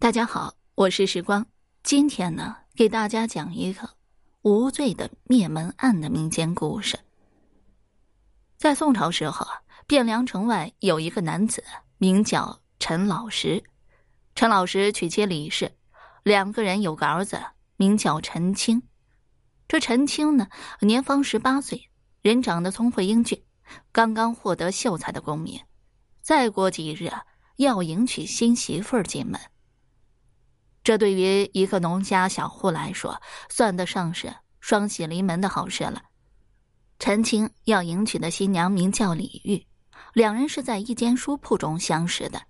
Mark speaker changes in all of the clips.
Speaker 1: 大家好，我是时光。今天呢，给大家讲一个无罪的灭门案的民间故事。在宋朝时候，汴梁城外有一个男子，名叫陈老实。陈老实娶妻李氏，两个人有个儿子，名叫陈清。这陈清呢，年方十八岁，人长得聪慧英俊，刚刚获得秀才的功名。再过几日，要迎娶新媳妇儿进门。这对于一个农家小户来说，算得上是双喜临门的好事了。陈清要迎娶的新娘名叫李玉，两人是在一间书铺中相识的。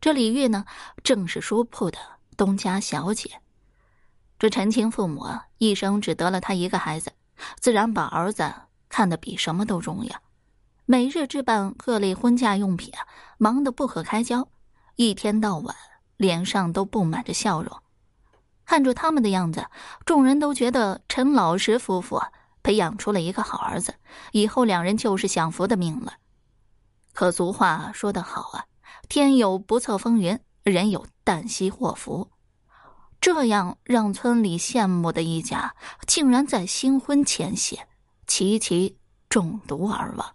Speaker 1: 这李玉呢，正是书铺的东家小姐。这陈清父母一生只得了他一个孩子，自然把儿子看得比什么都重要，每日置办各类婚嫁用品，忙得不可开交，一天到晚。脸上都布满着笑容，看着他们的样子，众人都觉得陈老实夫妇培养出了一个好儿子，以后两人就是享福的命了。可俗话说得好啊，天有不测风云，人有旦夕祸福。这样让村里羡慕的一家，竟然在新婚前夕齐齐中毒而亡，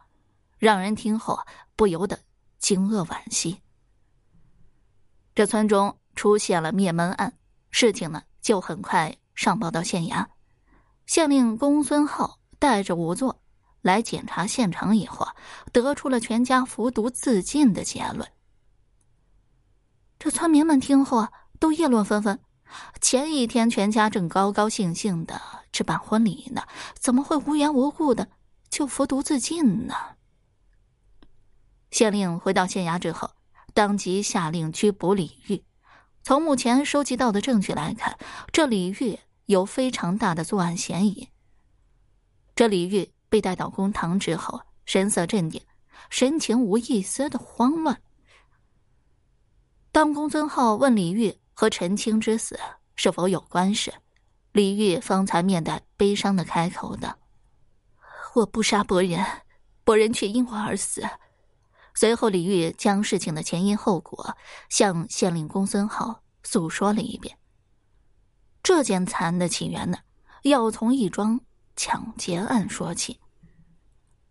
Speaker 1: 让人听后不由得惊愕惋惜。这村中出现了灭门案，事情呢就很快上报到县衙。县令公孙浩带着仵作来检查现场以后，得出了全家服毒自尽的结论。这村民们听后啊，都议论纷纷。前一天全家正高高兴兴的置办婚礼呢，怎么会无缘无故的就服毒自尽呢？县令回到县衙之后。当即下令拘捕李玉。从目前收集到的证据来看，这李玉有非常大的作案嫌疑。这李玉被带到公堂之后，神色镇定，神情无一丝的慌乱。当公孙浩问李玉和陈清之死是否有关时，李玉方才面带悲伤的开口道：“我不杀伯仁，伯仁却因我而死。”随后，李玉将事情的前因后果向县令公孙浩诉说了一遍。这件惨案的起源呢，要从一桩抢劫案说起。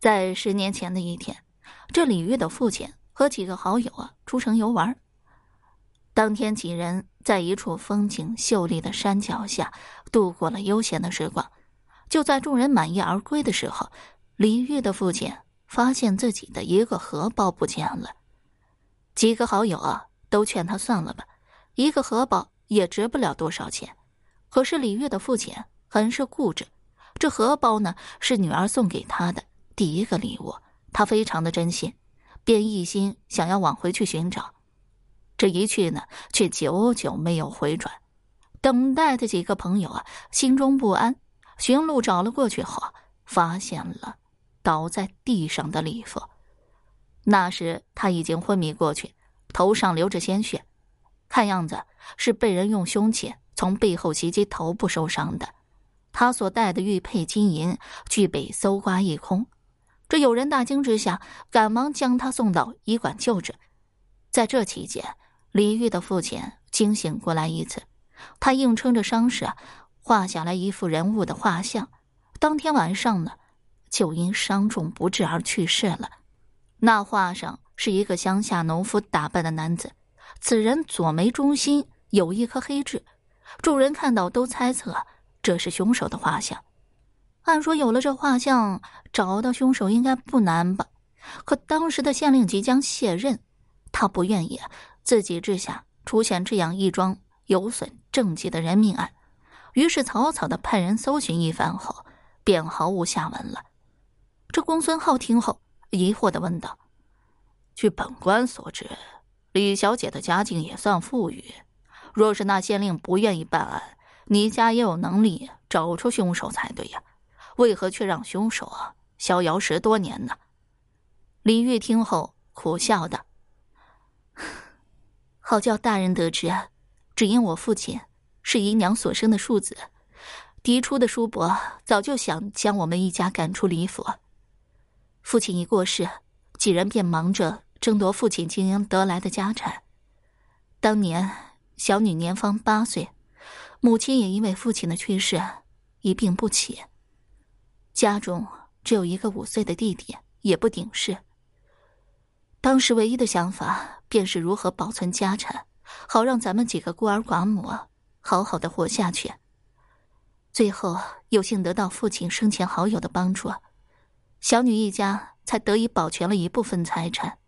Speaker 1: 在十年前的一天，这李玉的父亲和几个好友啊出城游玩。当天，几人在一处风景秀丽的山脚下度过了悠闲的时光。就在众人满意而归的时候，李玉的父亲。发现自己的一个荷包不见了，几个好友啊都劝他算了吧，一个荷包也值不了多少钱。可是李月的父亲很是固执，这荷包呢是女儿送给他的第一个礼物，他非常的珍惜，便一心想要往回去寻找。这一去呢，却久久没有回转。等待的几个朋友啊，心中不安，寻路找了过去后，发现了。倒在地上的李父，那时他已经昏迷过去，头上流着鲜血，看样子是被人用凶器从背后袭击头部受伤的。他所带的玉佩金银俱被搜刮一空。这有人大惊之下，赶忙将他送到医馆救治。在这期间，李玉的父亲惊醒过来一次，他硬撑着伤势，画下来一幅人物的画像。当天晚上呢。就因伤重不治而去世了。那画上是一个乡下农夫打扮的男子，此人左眉中心有一颗黑痣，众人看到都猜测这是凶手的画像。按说有了这画像，找到凶手应该不难吧？可当时的县令即将卸任，他不愿意自己治下出现这样一桩有损政绩的人命案，于是草草的派人搜寻一番后，便毫无下文了。公孙浩听后，疑惑的问道：“据本官所知，李小姐的家境也算富裕。若是那县令不愿意办案，你家也有能力找出凶手才对呀？为何却让凶手啊逍遥十多年呢？”李玉听后苦笑道：“好叫大人得知，只因我父亲是姨娘所生的庶子，嫡出的叔伯早就想将我们一家赶出李府。”父亲一过世，几人便忙着争夺父亲经营得来的家产。当年小女年方八岁，母亲也因为父亲的去世一病不起。家中只有一个五岁的弟弟，也不顶事。当时唯一的想法便是如何保存家产，好让咱们几个孤儿寡母好好的活下去。最后有幸得到父亲生前好友的帮助，小女一家才得以保全了一部分财产。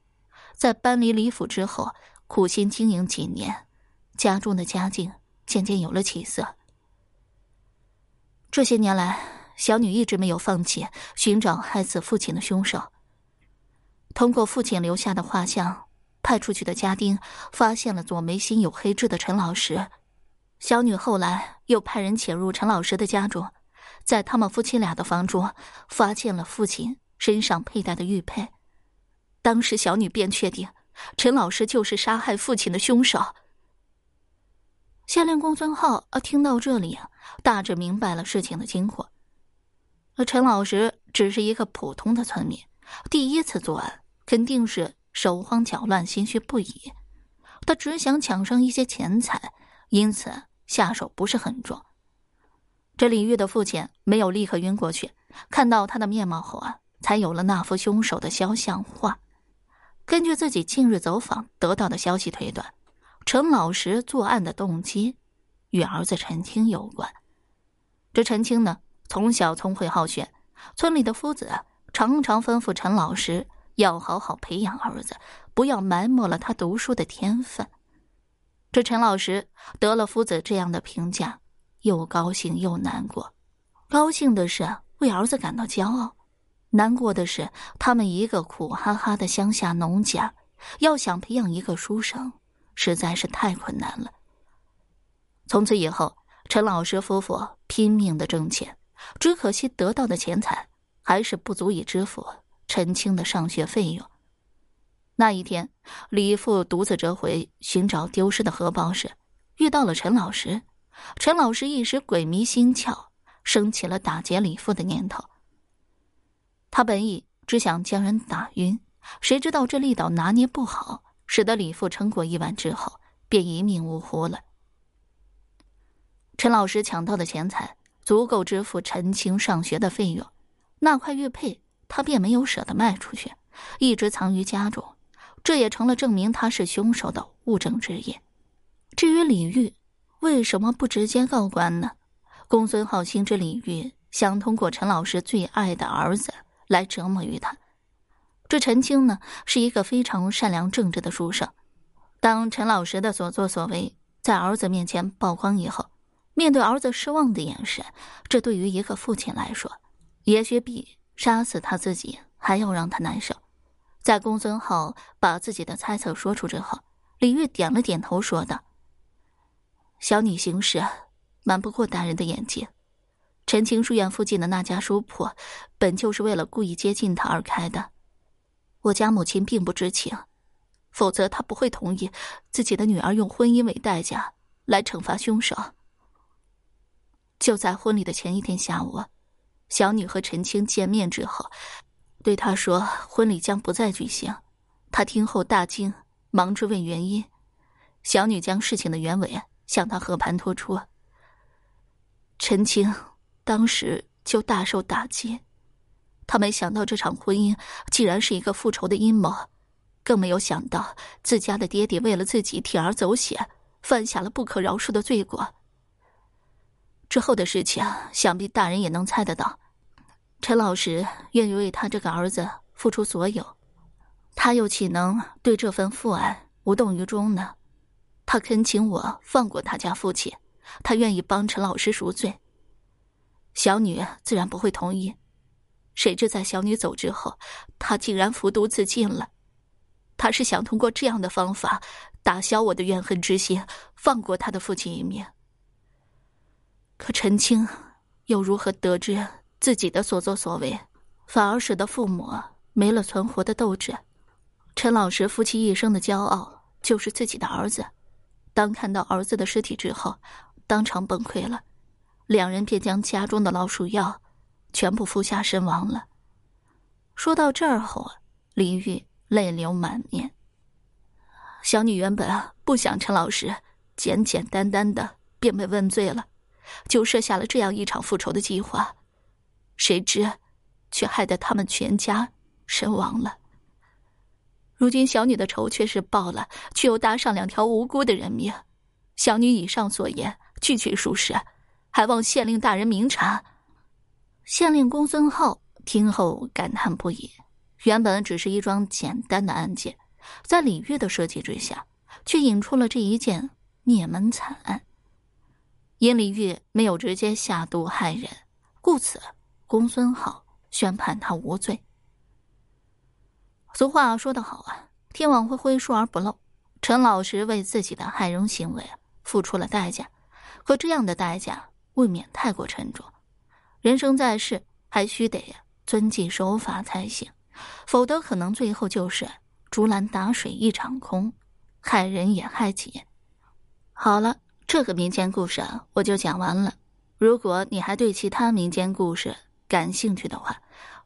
Speaker 1: 在搬离李府之后，苦心经营几年，家中的家境渐渐有了起色。这些年来，小女一直没有放弃寻找害死父亲的凶手。通过父亲留下的画像，派出去的家丁发现了左眉心有黑痣的陈老师。小女后来又派人潜入陈老师的家中，在他们夫妻俩的房中发现了父亲身上佩戴的玉佩。当时小女便确定，陈老师就是杀害父亲的凶手。县令公孙浩啊，听到这里，大致明白了事情的经过。而陈老师只是一个普通的村民，第一次作案，肯定是手慌脚乱、心虚不已。他只想抢上一些钱财，因此。下手不是很重。这李玉的父亲没有立刻晕过去，看到他的面貌后啊，才有了那幅凶手的肖像画。根据自己近日走访得到的消息推断，陈老石作案的动机与儿子陈青有关。这陈青呢，从小聪慧好学，村里的夫子啊常常吩咐陈老师要好好培养儿子，不要埋没了他读书的天分。这陈老师得了夫子这样的评价，又高兴又难过。高兴的是为儿子感到骄傲，难过的是他们一个苦哈哈的乡下农家，要想培养一个书生，实在是太困难了。从此以后，陈老师夫妇拼命的挣钱，只可惜得到的钱财还是不足以支付陈青的上学费用。那一天，李父独自折回寻找丢失的荷包时，遇到了陈老师。陈老师一时鬼迷心窍，生起了打劫李父的念头。他本意只想将人打晕，谁知道这力道拿捏不好，使得李父撑过一晚之后便一命呜呼了。陈老师抢到的钱财足够支付陈青上学的费用，那块玉佩他便没有舍得卖出去，一直藏于家中。这也成了证明他是凶手的物证之一。至于李玉，为什么不直接告官呢？公孙浩心知李玉想通过陈老师最爱的儿子来折磨于他。这陈青呢，是一个非常善良正直的书生。当陈老师的所作所为在儿子面前曝光以后，面对儿子失望的眼神，这对于一个父亲来说，也许比杀死他自己还要让他难受。在公孙浩把自己的猜测说出之后，李玉点了点头，说道：“小女行事瞒不过大人的眼睛。陈青书院附近的那家书铺，本就是为了故意接近他而开的。我家母亲并不知情，否则她不会同意自己的女儿用婚姻为代价来惩罚凶手。就在婚礼的前一天下午，小女和陈青见面之后。”对他说：“婚礼将不再举行。”他听后大惊，忙追问原因。小女将事情的原委向他和盘托出。陈青当时就大受打击，他没想到这场婚姻竟然是一个复仇的阴谋，更没有想到自家的爹爹为了自己铤而走险，犯下了不可饶恕的罪过。之后的事情，想必大人也能猜得到。陈老师愿意为他这个儿子付出所有，他又岂能对这份父爱无动于衷呢？他恳请我放过他家父亲，他愿意帮陈老师赎罪。小女自然不会同意，谁知在小女走之后，他竟然服毒自尽了。他是想通过这样的方法打消我的怨恨之心，放过他的父亲一命。可陈青又如何得知？自己的所作所为，反而使得父母没了存活的斗志。陈老师夫妻一生的骄傲就是自己的儿子，当看到儿子的尸体之后，当场崩溃了，两人便将家中的老鼠药全部服下身亡了。说到这儿后，李玉泪流满面。小女原本不想陈老师简简单单的便被问罪了，就设下了这样一场复仇的计划，谁知，却害得他们全家身亡了。如今小女的仇却是报了，却又搭上两条无辜的人命。小女以上所言句句属实，还望县令大人明察。县令公孙浩听后感叹不已。原本只是一桩简单的案件，在李玉的设计之下，却引出了这一件灭门惨案。因李玉没有直接下毒害人，故此公孙浩宣判他无罪。俗话说得好啊，天网恢恢，疏而不漏。陈老师为自己的害人行为付出了代价，可这样的代价未免太过沉重。人生在世，还需得遵纪守法才行。否则，可能最后就是竹篮打水一场空，害人也害己。好了，这个民间故事啊，我就讲完了。如果你还对其他民间故事感兴趣的话，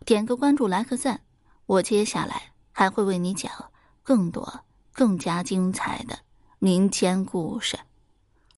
Speaker 1: 点个关注，来个赞，我接下来还会为你讲更多、更加精彩的民间故事。